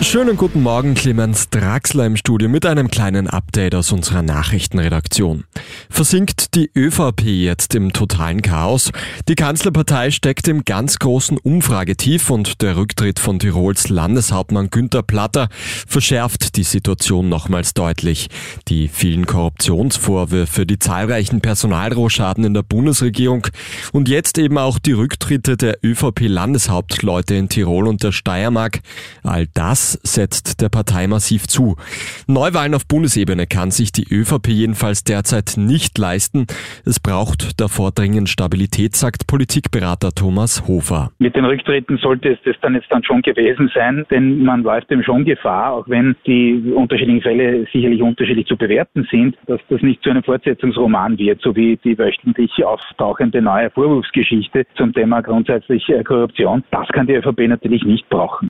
Schönen guten Morgen, Clemens Draxler im Studio mit einem kleinen Update aus unserer Nachrichtenredaktion. Versinkt die ÖVP jetzt im totalen Chaos? Die Kanzlerpartei steckt im ganz großen Umfragetief und der Rücktritt von Tirols Landeshauptmann Günther Platter verschärft die Situation nochmals deutlich. Die vielen Korruptionsvorwürfe, die zahlreichen Personalrohschaden in der Bundesregierung und jetzt eben auch die Rücktritte der ÖVP-Landeshauptleute in Tirol und der Steiermark, all das setzt der Partei massiv zu. Neuwahlen auf Bundesebene kann sich die ÖVP jedenfalls derzeit nicht leisten. Es braucht davor dringend Stabilität, sagt Politikberater Thomas Hofer. Mit den Rücktritten sollte es das dann jetzt dann schon gewesen sein, denn man läuft dem schon Gefahr, auch wenn die unterschiedlichen Fälle sicherlich unterschiedlich zu bewerten sind, dass das nicht zu einem Fortsetzungsroman wird, so wie die wöchentlich auftauchende neue Vorwurfsgeschichte zum Thema grundsätzlich Korruption. Das kann die ÖVP natürlich nicht brauchen.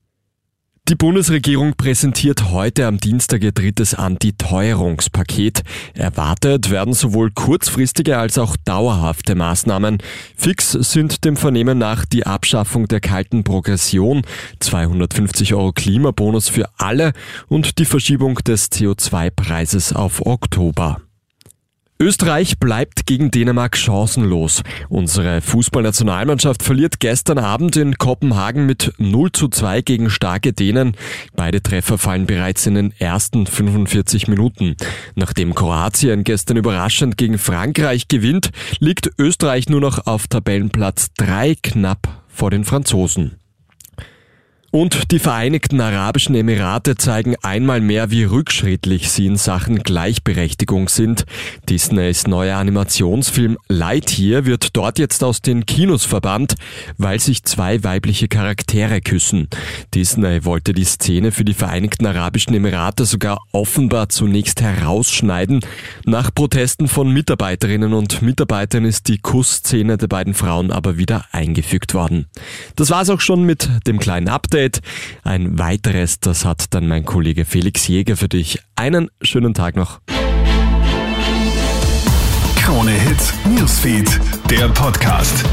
Die Bundesregierung präsentiert heute am Dienstag ihr drittes Antiteuerungspaket. Erwartet werden sowohl kurzfristige als auch dauerhafte Maßnahmen. Fix sind dem Vernehmen nach die Abschaffung der kalten Progression, 250 Euro Klimabonus für alle und die Verschiebung des CO2-Preises auf Oktober. Österreich bleibt gegen Dänemark chancenlos. Unsere Fußballnationalmannschaft verliert gestern Abend in Kopenhagen mit 0 zu 2 gegen starke Dänen. Beide Treffer fallen bereits in den ersten 45 Minuten. Nachdem Kroatien gestern überraschend gegen Frankreich gewinnt, liegt Österreich nur noch auf Tabellenplatz 3 knapp vor den Franzosen. Und die Vereinigten Arabischen Emirate zeigen einmal mehr, wie rückschrittlich sie in Sachen Gleichberechtigung sind. Disneys neuer Animationsfilm Lightyear wird dort jetzt aus den Kinos verbannt, weil sich zwei weibliche Charaktere küssen. Disney wollte die Szene für die Vereinigten Arabischen Emirate sogar offenbar zunächst herausschneiden. Nach Protesten von Mitarbeiterinnen und Mitarbeitern ist die Kussszene der beiden Frauen aber wieder eingefügt worden. Das war's auch schon mit dem kleinen Update. Update. Ein weiteres, das hat dann mein Kollege Felix Jäger für dich. Einen schönen Tag noch. Krone Hits, Newsfeed, der Podcast.